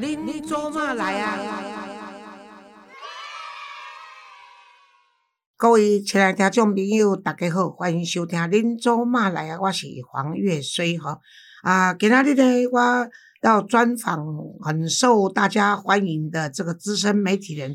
您做嘛来啊？各位亲爱的听众朋友，大家好，欢迎收听《恁做嘛来啊》，我是黄月水哈。啊，今仔日呢，我要专访很受大家欢迎的这个资深媒体人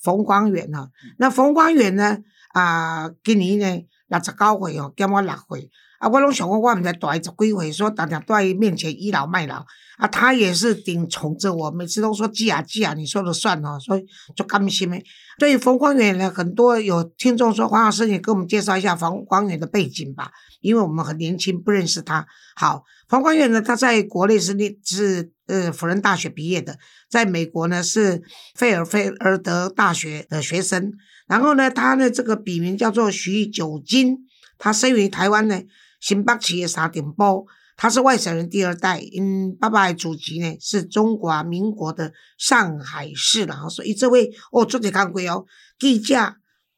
冯光远哈。那冯光远呢，啊，今年呢六十九岁哦，减我六岁。啊，我拢想讲，我毋知大伊十几岁，说常常在伊面前倚老卖老。啊，他也是顶宠着我，每次都说记啊记啊，你说了算哦，所以就甘心诶。对于冯光远呢，很多有听众说，黄老师，你给我们介绍一下冯光远的背景吧，因为我们很年轻，不认识他。好，冯光远呢，他在国内是念是呃辅仁大学毕业的，在美国呢是费尔菲尔德大学的学生。然后呢，他的这个笔名叫做徐九金，他生于台湾呢。新北市的沙顶埔，他是外省人第二代，嗯爸爸的祖籍呢是中华民国的上海市然后所以这位哦，做者看过哦，记者、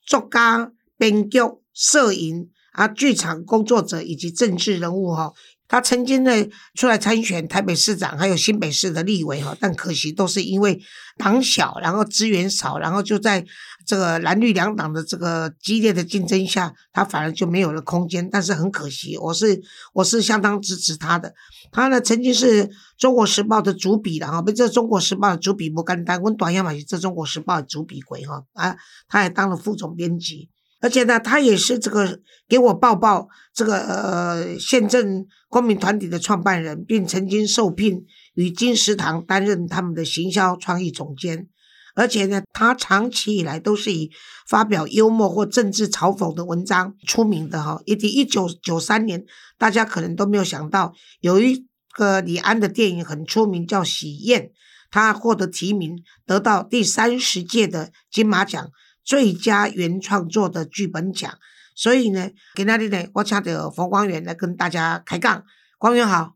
作家、编剧、摄影啊，剧场工作者以及政治人物哈。他曾经呢出来参选台北市长，还有新北市的立委哈，但可惜都是因为党小，然后资源少，然后就在这个蓝绿两党的这个激烈的竞争下，他反而就没有了空间。但是很可惜，我是我是相当支持他的。他呢曾经是中国时报的主笔的哈，被这中国时报的主笔不干单，温短亚马逊这中国时报的主笔鬼哈啊，他还当了副总编辑。而且呢，他也是这个给我报报这个呃宪政公民团体的创办人，并曾经受聘与金石堂担任他们的行销创意总监。而且呢，他长期以来都是以发表幽默或政治嘲讽的文章出名的哈。以及一九九三年，大家可能都没有想到，有一个李安的电影很出名，叫《喜宴》，他获得提名，得到第三十届的金马奖。最佳原创作的剧本奖，所以呢，今天呢，我请到冯光远来跟大家开杠。光远好，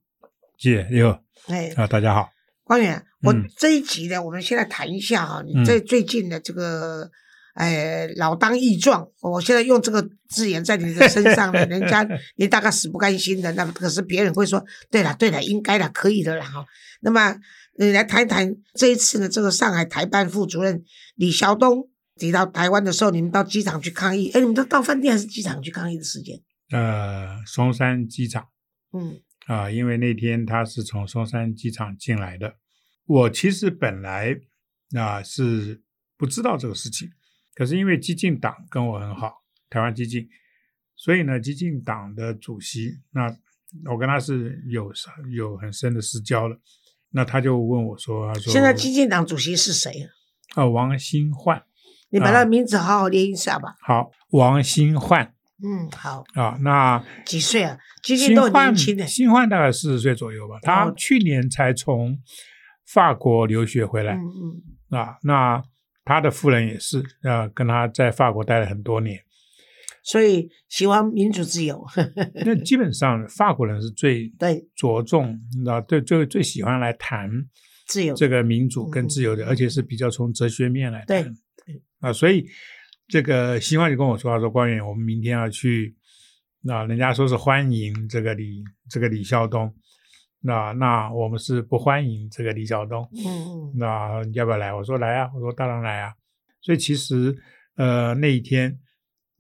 姐你好，哎啊，大家好。光远，我这一集呢，我们先来谈一下哈，你在最近的这个，哎，老当益壮，我现在用这个字眼在你的身上呢，人家你大概死不甘心的，那可是别人会说，对了对了，应该的，可以的了哈。那么你来谈一谈这一次呢，这个上海台办副主任李晓东。提到台湾的时候，你们到机场去抗议？哎，你们都到饭店还是机场去抗议的时间？呃，松山机场。嗯，啊，因为那天他是从松山机场进来的。我其实本来啊是不知道这个事情，可是因为激进党跟我很好，台湾激进，所以呢，激进党的主席，那我跟他是有有很深的私交了。那他就问我说：“他说现在激进党主席是谁？”啊，王新焕。你把他名字好好念一下吧。好，王新焕。嗯，好。啊，那几岁啊？今年都年轻的。新焕大概四十岁左右吧。他去年才从法国留学回来。嗯嗯。啊，那他的夫人也是啊，跟他在法国待了很多年。所以喜欢民主自由。那基本上法国人是最 对着重，你知道，对最最喜欢来谈自由这个民主跟自由的，而且是比较从哲学面来谈。啊，所以这个新欢就跟我说，他说官员，我们明天要去，那人家说是欢迎这个李这个李孝东，那那我们是不欢迎这个李晓东，嗯嗯，那要不要来？我说来啊，我说当然来啊。所以其实呃那一天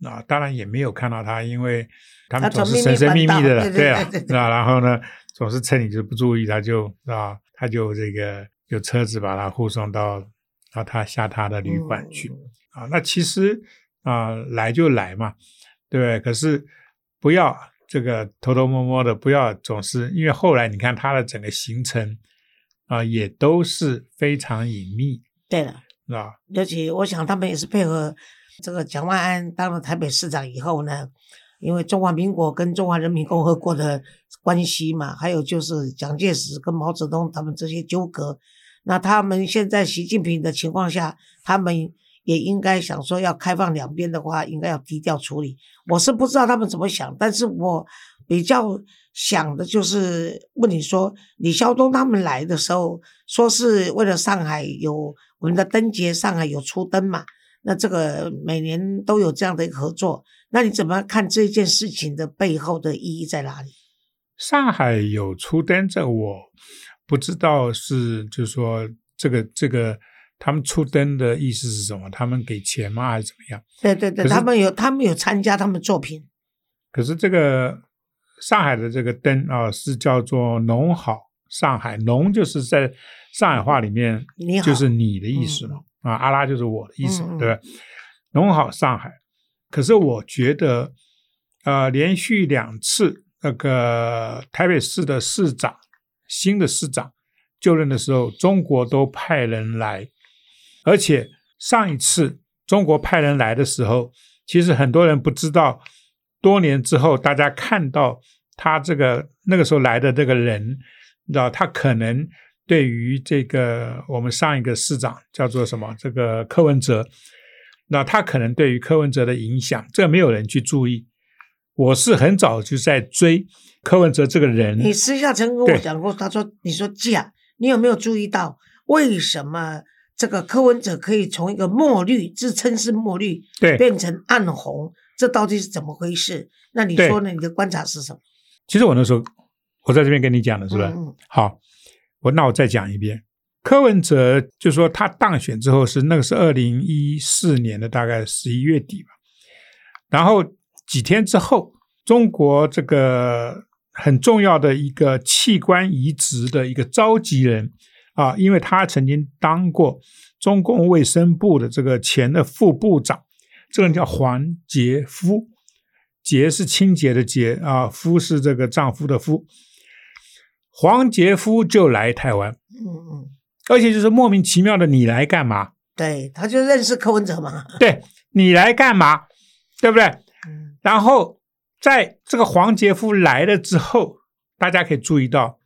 啊，当然也没有看到他，因为他们总是神神秘秘的了，对啊，那然后呢，总是趁你就不注意，他就啊，他就这个有车子把他护送到。然后他下他的旅馆去啊，那其实啊来就来嘛，对不对？可是不要这个偷偷摸摸的，不要总是因为后来你看他的整个行程啊，也都是非常隐秘。对了，是吧？尤其我想他们也是配合这个蒋万安当了台北市长以后呢，因为中华民国跟中华人民共和国的关系嘛，还有就是蒋介石跟毛泽东他们这些纠葛。那他们现在习近平的情况下，他们也应该想说要开放两边的话，应该要低调处理。我是不知道他们怎么想，但是我比较想的就是问你说，李肖东他们来的时候，说是为了上海有我们的灯节，上海有出灯嘛？那这个每年都有这样的一个合作，那你怎么看这件事情的背后的意义在哪里？上海有出灯，这我。不知道是就是说这个这个他们出灯的意思是什么？他们给钱吗？还是怎么样？对对对，他们有他们有参加他们作品，可是这个上海的这个灯啊，是叫做“农好上海”，农就是在上海话里面就是你的意思嘛，啊，阿拉就是我的意思对吧？农好上海，可是我觉得，呃，连续两次那个台北市的市长新的市长就任的时候，中国都派人来，而且上一次中国派人来的时候，其实很多人不知道，多年之后大家看到他这个那个时候来的这个人，你知道他可能对于这个我们上一个市长叫做什么这个柯文哲，那他可能对于柯文哲的影响，这没有人去注意。我是很早就在追柯文哲这个人，你私下曾跟我讲过，他说你说姐，你有没有注意到为什么这个柯文哲可以从一个墨绿自称是墨绿对变成暗红，这到底是怎么回事？那你说呢？你的观察是什么？其实我那时候我在这边跟你讲的是吧？嗯嗯好，我那我再讲一遍。柯文哲就说他当选之后是那个是二零一四年的大概十一月底吧，然后几天之后，中国这个很重要的一个器官移植的一个召集人啊，因为他曾经当过中共卫生部的这个前的副部长，这个人叫黄杰夫，杰是清洁的洁啊，夫是这个丈夫的夫。黄杰夫就来台湾，嗯嗯，而且就是莫名其妙的，你来干嘛？对，他就认识柯文哲嘛。对你来干嘛？对不对？然后在这个黄杰夫来了之后，大家可以注意到，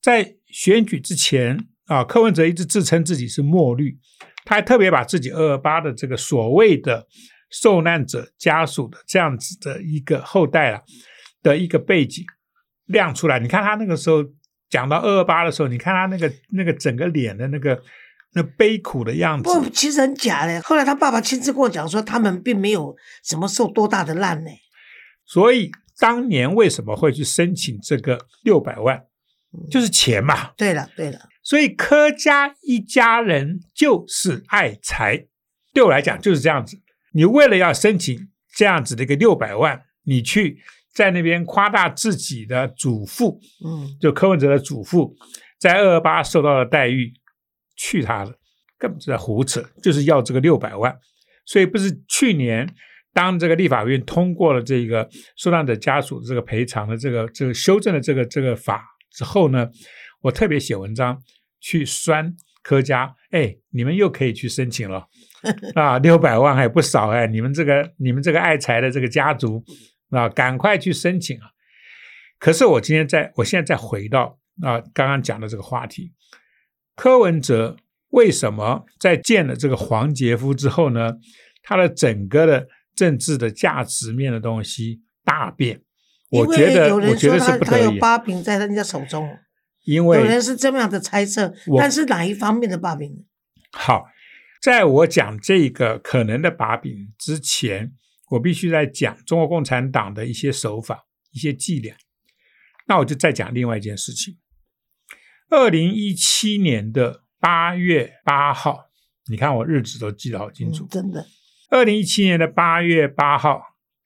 在选举之前啊，柯文哲一直自称自己是墨绿，他还特别把自己二二八的这个所谓的受难者家属的这样子的一个后代啊的一个背景亮出来。你看他那个时候讲到二二八的时候，你看他那个那个整个脸的那个那悲苦的样子，不，其实很假的。后来他爸爸亲自跟我讲说，他们并没有什么受多大的难呢。所以当年为什么会去申请这个六百万，嗯就是钱嘛。对了，对了，所以柯家一家人就是爱财，对我来讲就是这样子。你为了要申请这样子的一个六百万，你去在那边夸大自己的祖父，嗯，就柯文哲的祖父，在二二八受到的待遇，去他的，根本就在胡扯，就是要这个六百万。所以不是去年当这个立法院通过了这个受难者家属的这个赔偿的这个这个修正的这个这个法之后呢，我特别写文章去酸柯家，哎，你们又可以去申请了 啊，六百万还不少哎，你们这个你们这个爱财的这个家族啊，赶快去申请啊！可是我今天在我现在再回到啊刚刚讲的这个话题，柯文哲为什么在见了这个黄杰夫之后呢，他的整个的政治的价值面的东西大变？我觉得我觉得是不得已，有把柄在人家手中，因为有人是这么样的猜测，我但是哪一方面的把柄？好，在我讲这个可能的把柄之前，我必须在讲中国共产党的一些手法、一些伎俩。那我就再讲另外一件事情。二零一七年的八月八号，你看我日子都记得好清楚嗯。真的，二零一七年的八月八号，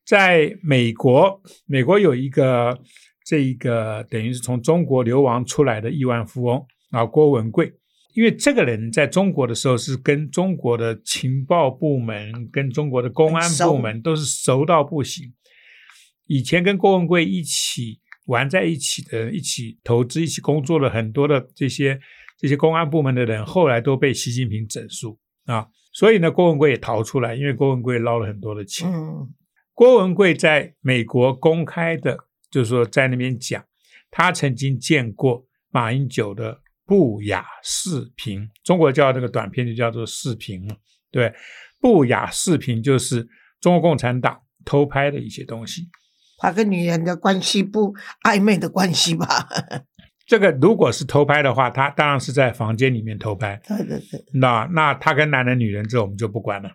在美国，美国有一个这一个等于是从中国流亡出来的亿万富翁啊，郭文贵。因为这个人在中国的时候是跟中国的情报部门、跟中国的公安部门都是熟到不行。以前跟郭文贵一起玩在一起的、一起投资、一起工作的很多的这些这些公安部门的人，后来都被习近平整肃啊。所以呢，郭文贵也逃出来，因为郭文贵捞了很多的钱。嗯，郭文贵在美国公开的，就是说在那边讲，他曾经见过马英九的不雅视频，中国叫那个短片就叫做视频嘛。对，不雅视频就是中国共产党偷拍的一些东西。他跟女人的关系不暧昧的关系吧？这个如果是偷拍的话，他当然是在房间里面偷拍。对对对，那那他跟男人、女人这我们就不管了。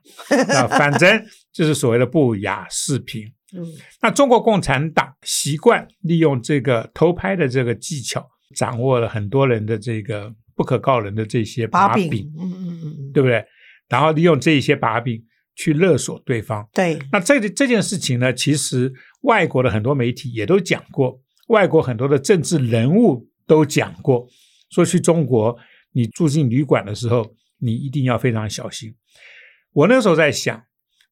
那反正就是所谓的不雅视频。嗯那中国共产党习惯利用这个偷拍的这个技巧，掌握了很多人的这个不可告人的这些把把柄，嗯嗯嗯嗯，对不对？然后利用这一些把柄去勒索对方。对，那这个这件事情呢，其实外国的很多媒体也都讲过，外国很多的政治人物都讲过，说去中国你住进旅馆的时候，你一定要非常小心。我那时候在想，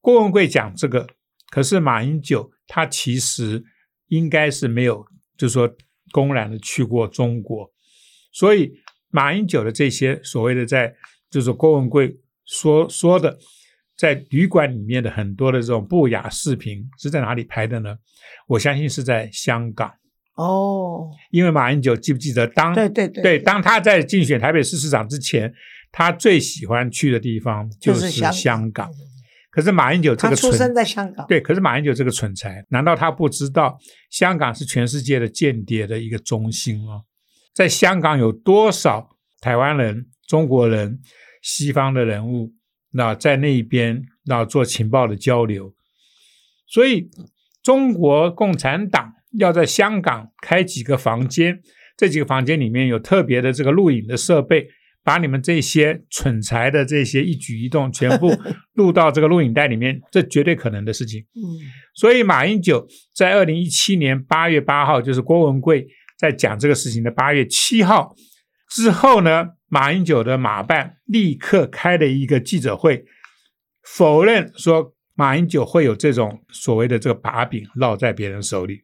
郭文贵讲这个，可是马英九他其实应该是没有，就是说公然的去过中国，所以马英九的这些所谓的在，就是郭文贵说说的，在旅馆里面的很多的这种不雅视频是在哪里拍的呢？我相信是在香港，哦，因为马英九记不记得当对对对对，当他在竞选台北市市长之前，他最喜欢去的地方就是香香港。可是马英九这个蠢他出生在香港，对，可是马英九这个蠢材，难道他不知道香港是全世界的间谍的一个中心吗？在香港有多少台湾人、中国人、西方的人物，那在那一边那做情报的交流？所以中国共产党要在香港开几个房间，这几个房间里面有特别的这个录影的设备，把你们这些蠢材的这些一举一动全部 录到这个录影带里面，这绝对可能的事情。嗯，所以马英九在二零一七年八月八号，就是郭文贵在讲这个事情的八月七号之后呢，马英九的马办立刻开了一个记者会，否认说马英九会有这种所谓的这个把柄落在别人手里。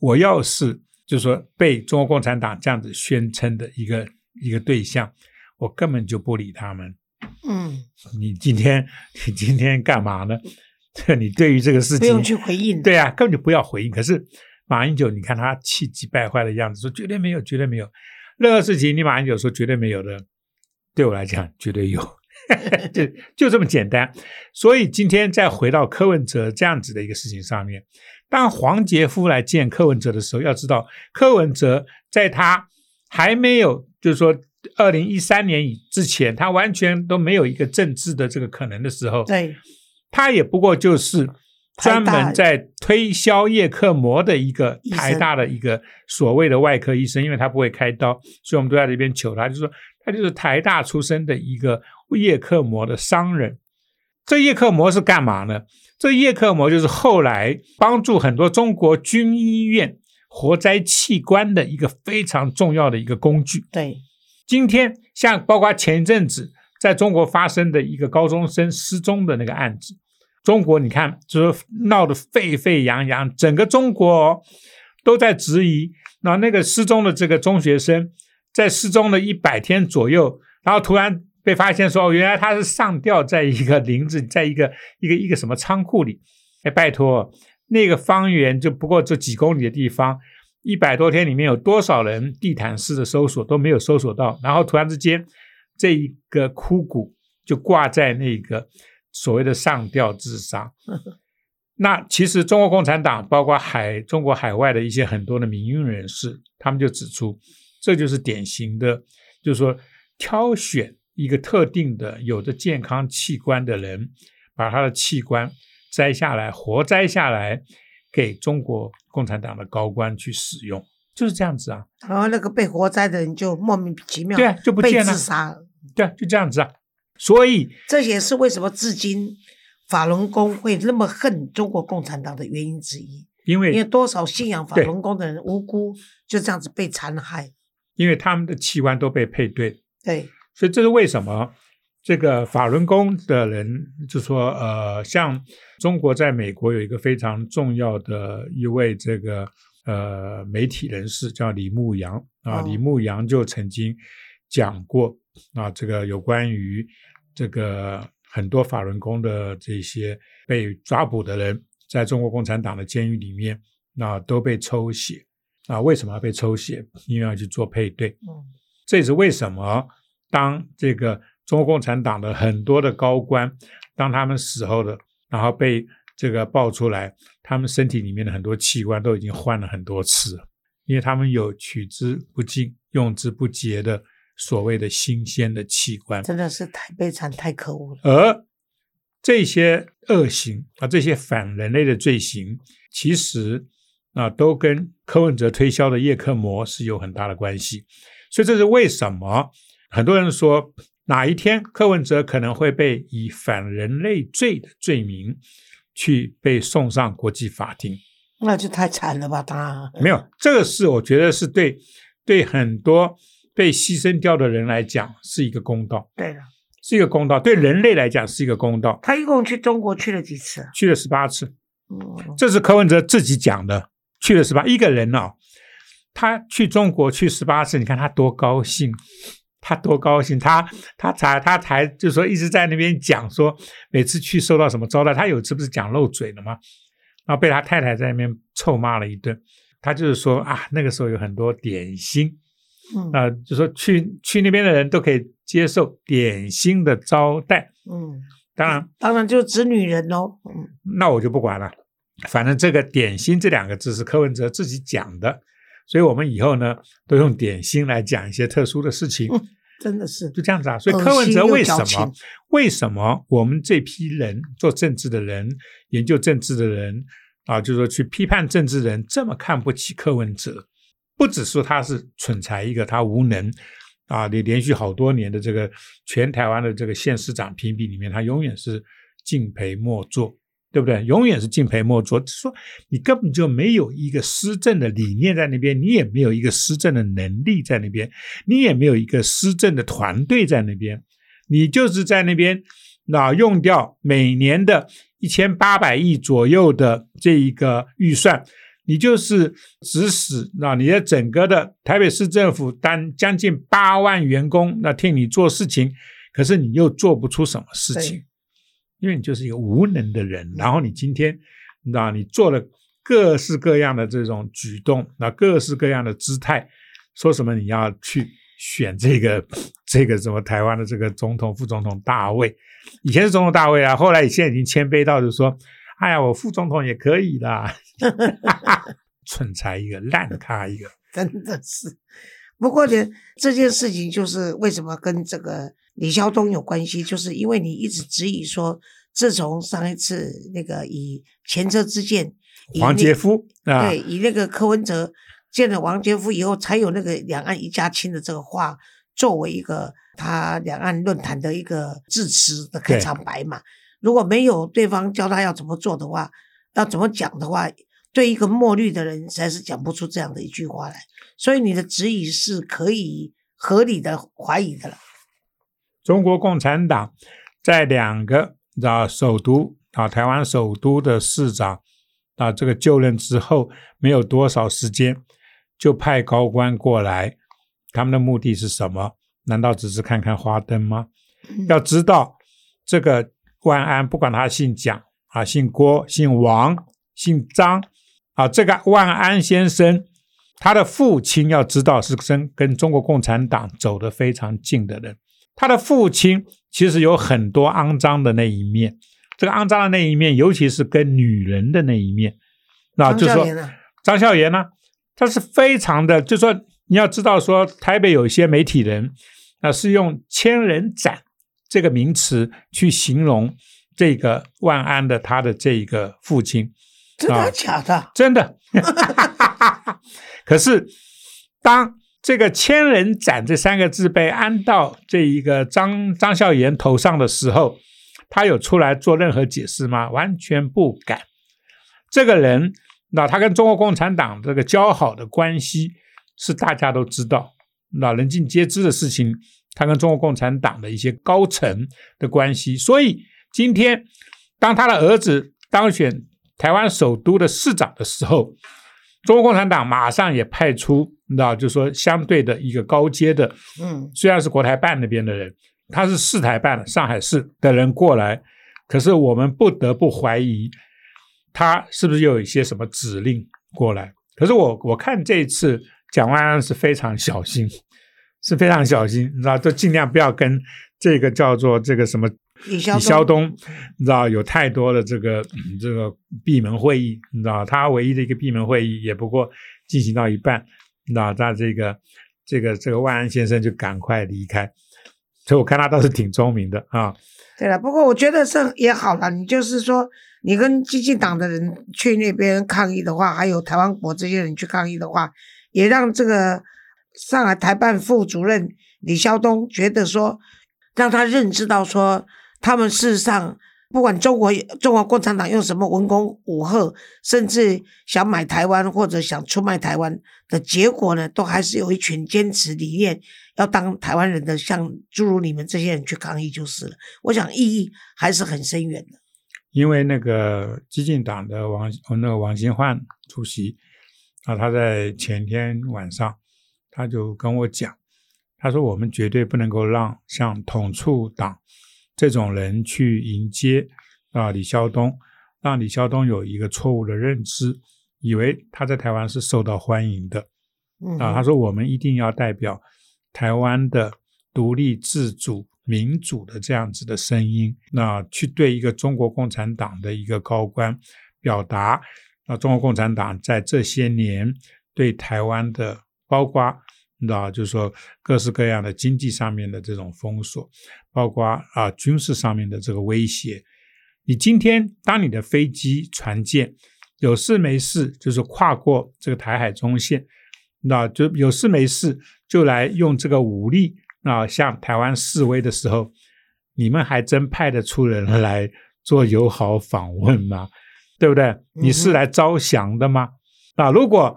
我要是就是说被中国共产党这样子宣称的一个一个对象，我根本就不理他们。嗯，你今天你今天干嘛呢？这 你对于这个事情不用去回应，对啊，根本就不要回应。可是马英九，你看他气急败坏的样子，说绝对没有，绝对没有。任何事情，你马英九说绝对没有的，对我来讲绝对有，就就这么简单。所以今天再回到柯文哲这样子的一个事情上面，当黄杰夫来见柯文哲的时候，要知道柯文哲在他还没有，就是说二零一三年以之前，他完全都没有一个政治的这个可能的时候，对，他也不过就是专门在推销叶克膜的一个台大的一个所谓的外科医生，因为他不会开刀，所以我们都在这边求他，就说他就是台大出身的一个叶克膜的商人。这叶克膜是干嘛呢？这叶克膜就是后来帮助很多中国军医院活摘器官的一个非常重要的一个工具。对，今天像包括前一阵子在中国发生的一个高中生失踪的那个案子，中国你看就是闹得沸沸扬扬，整个中国、哦、都在质疑，那那个失踪的这个中学生，在失踪了一百天左右，然后突然被发现说，哦，原来他是上吊在一个林子，在一个一个一个什么仓库里，哎，拜托，那个方圆就不过这几公里的地方。一百多天里面有多少人地毯式的搜索都没有搜索到，然后突然之间，这一个枯骨就挂在那个所谓的上吊自杀。那其实中国共产党包括海中国海外的一些很多的民运人士，他们就指出，这就是典型的，就是说挑选一个特定的有着健康器官的人，把他的器官摘下来，活摘下来。给中国共产党的高官去使用，就是这样子啊。然后那个被活摘的人就莫名其妙对啊，就不见了自，杀了。对啊，就这样子啊。所以这也是为什么至今法轮功会那么恨中国共产党的原因之一。因为因为多少信仰法轮功的人无辜就这样子被残害。因为他们的器官都被配对，对，所以这是为什么这个法轮功的人就说，呃，像中国在美国有一个非常重要的一位这个呃媒体人士叫李牧阳。啊，哦。李牧阳就曾经讲过啊，这个有关于这个很多法轮功的这些被抓捕的人，在中国共产党的监狱里面，那都被抽血啊，为什么要被抽血？因为要去做配对。嗯，这也是为什么当这个中国共产党的很多的高官，当他们死后的，然后被这个爆出来，他们身体里面的很多器官都已经换了很多次了，因为他们有取之不尽、用之不竭的所谓的新鲜的器官，真的是太悲惨、太可恶了。而这些恶行啊，这些反人类的罪行，其实啊，都跟柯文哲推销的叶克膜是有很大的关系。所以这是为什么很多人说哪一天柯文哲可能会被以反人类罪的罪名去被送上国际法庭。那就太惨了吧？他没有这个事，我觉得是对对很多被牺牲掉的人来讲是一个公道，对的，是一个公道，对人类来讲是一个公道。他一共去中国去了几次？去了十八次，嗯，这是柯文哲自己讲的，去了十八一个人哦，他去中国去十八次，你看他多高兴，他多高兴，他他才他才就说一直在那边讲说每次去受到什么招待，他有一次不是讲漏嘴了吗？然后被他太太在那边臭骂了一顿，他就是说啊，那个时候有很多点心，嗯啊、就说去去那边的人都可以接受点心的招待。嗯，当然，当然就指女人喽。嗯那我就不管了，反正这个点心这两个字是柯文哲自己讲的，所以我们以后呢都用点心来讲一些特殊的事情，嗯真的是就这样子啊。所以柯文哲为什么为什么我们这批人做政治的人、研究政治的人啊，就是说去批判政治人这么看不起柯文哲？不只说他是蠢材一个，他无能啊，你连续好多年的这个全台湾的这个县市长评比里面，他永远是敬陪末座，对不对？永远是敬陪末座，说你根本就没有一个施政的理念在那边，你也没有一个施政的能力在那边，你也没有一个施政的团队在那边，你就是在那边那用掉每年的一千八百亿左右的这一个预算，你就是指使那你的整个的台北市政府单将近八万员工，那替你做事情，可是你又做不出什么事情，因为你就是一个无能的人。然后你今天，那你做了各式各样的这种举动，那各式各样的姿态，说什么你要去选这个这个什么台湾的这个总统、副总统大卫，以前是总统大卫啊，后来现在已经谦卑到就是说，哎呀，我副总统也可以啦，蠢材一个，烂咖一个。真的是。不过呢，这件事情就是为什么跟这个李霄东有关系，就是因为你一直质疑说，自从上一次那个以前车之鉴，以那黄杰夫啊，对，以那个柯文哲见了王杰夫以后，才有那个两岸一家亲的这个话作为一个他两岸论坛的一个致辞的开场白嘛。如果没有对方教他要怎么做的话，要怎么讲的话，对一个墨绿的人实在是讲不出这样的一句话来。所以你的质疑是可以合理的怀疑的了。中国共产党在两个啊首都啊台湾首都的市长啊这个就任之后，没有多少时间，就派高官过来，他们的目的是什么？难道只是看看花灯吗？嗯要知道这个万安，不管他姓蒋啊、姓郭、姓王、姓张啊，这个万安先生，他的父亲要知道是跟跟中国共产党走得非常近的人。他的父亲其实有很多肮脏的那一面，这个肮脏的那一面，尤其是跟女人的那一面，那就说张孝严啊，张孝严呢，他是非常的，就说你要知道说，台北有一些媒体人啊、是用“千人斩”这个名词去形容这个万安的他的这一个父亲，真的啊假的？真的。可是当这个“千人斩”这三个字被安到这一个张张孝严头上的时候，他有出来做任何解释吗？完全不敢。这个人，那他跟中国共产党这个交好的关系是大家都知道，那人尽皆知的事情。他跟中国共产党的一些高层的关系，所以今天当他的儿子当选台湾首都的市长的时候，中国共产党马上也派出，你知道，就是说相对的一个高阶的，嗯，虽然是国台办那边的人，他是市台办上海市的人过来，可是我们不得不怀疑他是不是有一些什么指令过来。可是我我看这一次蒋万安是非常小心，是非常小心，你知道，就尽量不要跟这个叫做这个什么李霄李霄东，你知道有太多的这个、嗯这个闭门会议，你知道他唯一的一个闭门会议也不过进行到一半，你知道他这个这个这个万安先生就赶快离开，所以我看他倒是挺聪明的啊。对了，不过我觉得这也好了。你就是说，你跟激进党的人去那边抗议的话，还有台湾国这些人去抗议的话，也让这个上海台办副主任李孝东觉得说，让他认知到说，他们事实上不管中国中国共产党用什么文攻武吓，甚至想买台湾或者想出卖台湾的结果呢，都还是有一群坚持理念要当台湾人的，像诸如你们这些人去抗议就是了。我想意义还是很深远的。因为那个激进党的王那个王新焕主席啊，他在前天晚上他就跟我讲，他说我们绝对不能够让像统促党这种人去迎接啊李孝东，让李孝东有一个错误的认知，以为他在台湾是受到欢迎的啊。他说我们一定要代表台湾的独立自主。民主的这样子的声音，那去对一个中国共产党的一个高官表达，那中国共产党在这些年对台湾的，包括你知道，就是说各式各样的经济上面的这种封锁，包括啊军事上面的这个威胁。你今天当你的飞机船舰有事没事，就是跨过这个台海中线，那就有事没事就来用这个武力。啊，向台湾示威的时候，你们还真派得出人来做友好访问吗？对不对？你是来招降的吗？啊，如果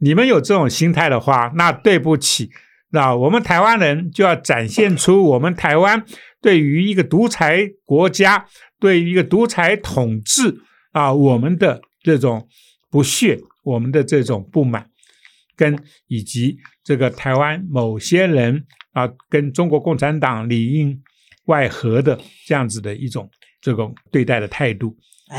你们有这种心态的话，那对不起，那我们台湾人就要展现出我们台湾对于一个独裁国家、对于一个独裁统治啊，我们的这种不屑，我们的这种不满，跟以及这个台湾某些人。啊，跟中国共产党里应外合的这样子的一种这种对待的态度，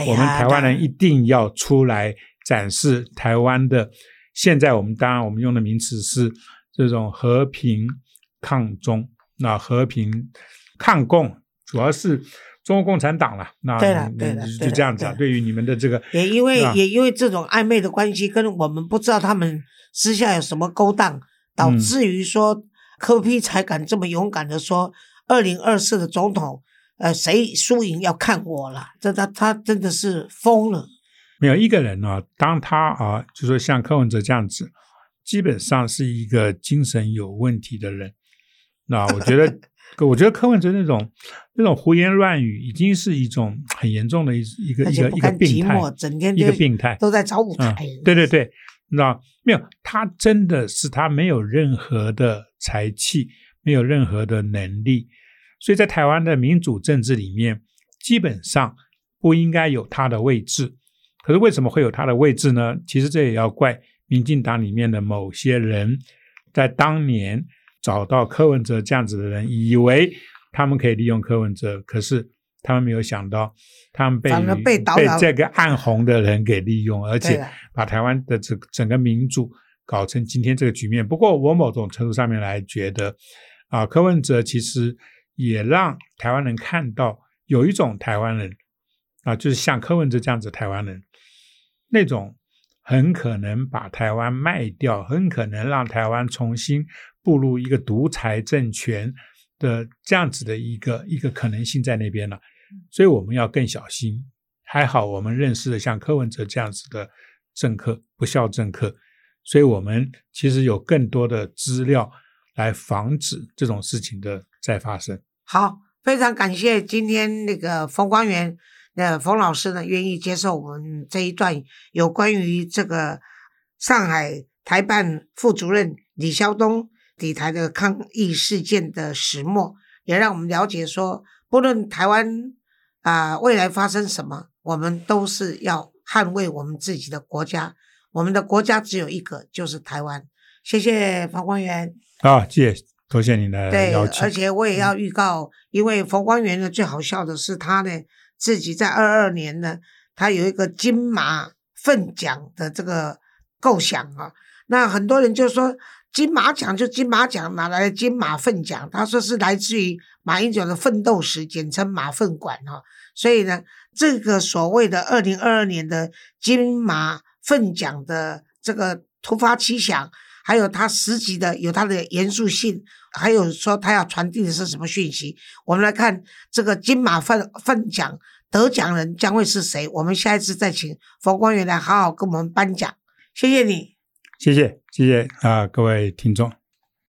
我们台湾人一定要出来展示台湾的。现在我们当然我们用的名词是这种和平抗中，那和平抗共主要是中国共产党了。那对了，对了，就这样子啊。对于你们的这个，也因为也因为这种暧昧的关系，跟我们不知道他们私下有什么勾当，导致于说。柯批才敢这么勇敢的说，二零二四的总统，呃，谁输赢要看我了。这他他真的是疯了。没有一个人呢，当他啊，就说像柯文哲这样子，基本上是一个精神有问题的人。那我觉得，我觉得柯文哲那种那种胡言乱语，已经是一种很严重的一一个一个一个病态，整天一个病态都在找舞台。对对对。那没有，他真的是他没有任何的才气，没有任何的能力，所以在台湾的民主政治里面，基本上不应该有他的位置。可是为什么会有他的位置呢？其实这也要怪民进党里面的某些人，在当年找到柯文哲这样子的人，以为他们可以利用柯文哲，可是。他们没有想到，他们被被被这个暗红的人给利用，而且把台湾的整整个民主搞成今天这个局面。不过，我某种程度上面来觉得，啊，柯文哲其实也让台湾人看到，有一种台湾人啊，就是像柯文哲这样子台湾人，那种很可能把台湾卖掉，很可能让台湾重新步入一个独裁政权的这样子的一个一个可能性在那边了。所以我们要更小心。还好我们认识的像柯文哲这样子的政客，不孝政客，所以我们其实有更多的资料来防止这种事情的再发生。好，非常感谢今天那个冯光元的冯老师呢，愿意接受我们这一段有关于这个上海台办副主任李肖东抵台的抗议事件的始末，也让我们了解说，不论台湾。啊，未来发生什么，我们都是要捍卫我们自己的国家。我们的国家只有一个，就是台湾。谢谢冯光元。啊，谢谢，多谢您的邀请。对，而且我也要预告，因为冯光元呢，最好笑的是他呢，自己在二二年呢，他有一个金马奋奖的这个构想啊。那很多人就说，金马奖就金马奖，哪来的金马奋奖？他说是来自于马英九的奋斗史，简称马粪馆哈。所以呢，这个所谓的二零二二年的金马奋奖的这个突发奇想，还有它实际的有它的严肃性，还有说它要传递的是什么讯息？我们来看这个金马奋奋奖得奖人将会是谁？我们下一次再请佛光远来好好跟我们颁奖。谢谢你，谢谢谢谢啊，各位听众。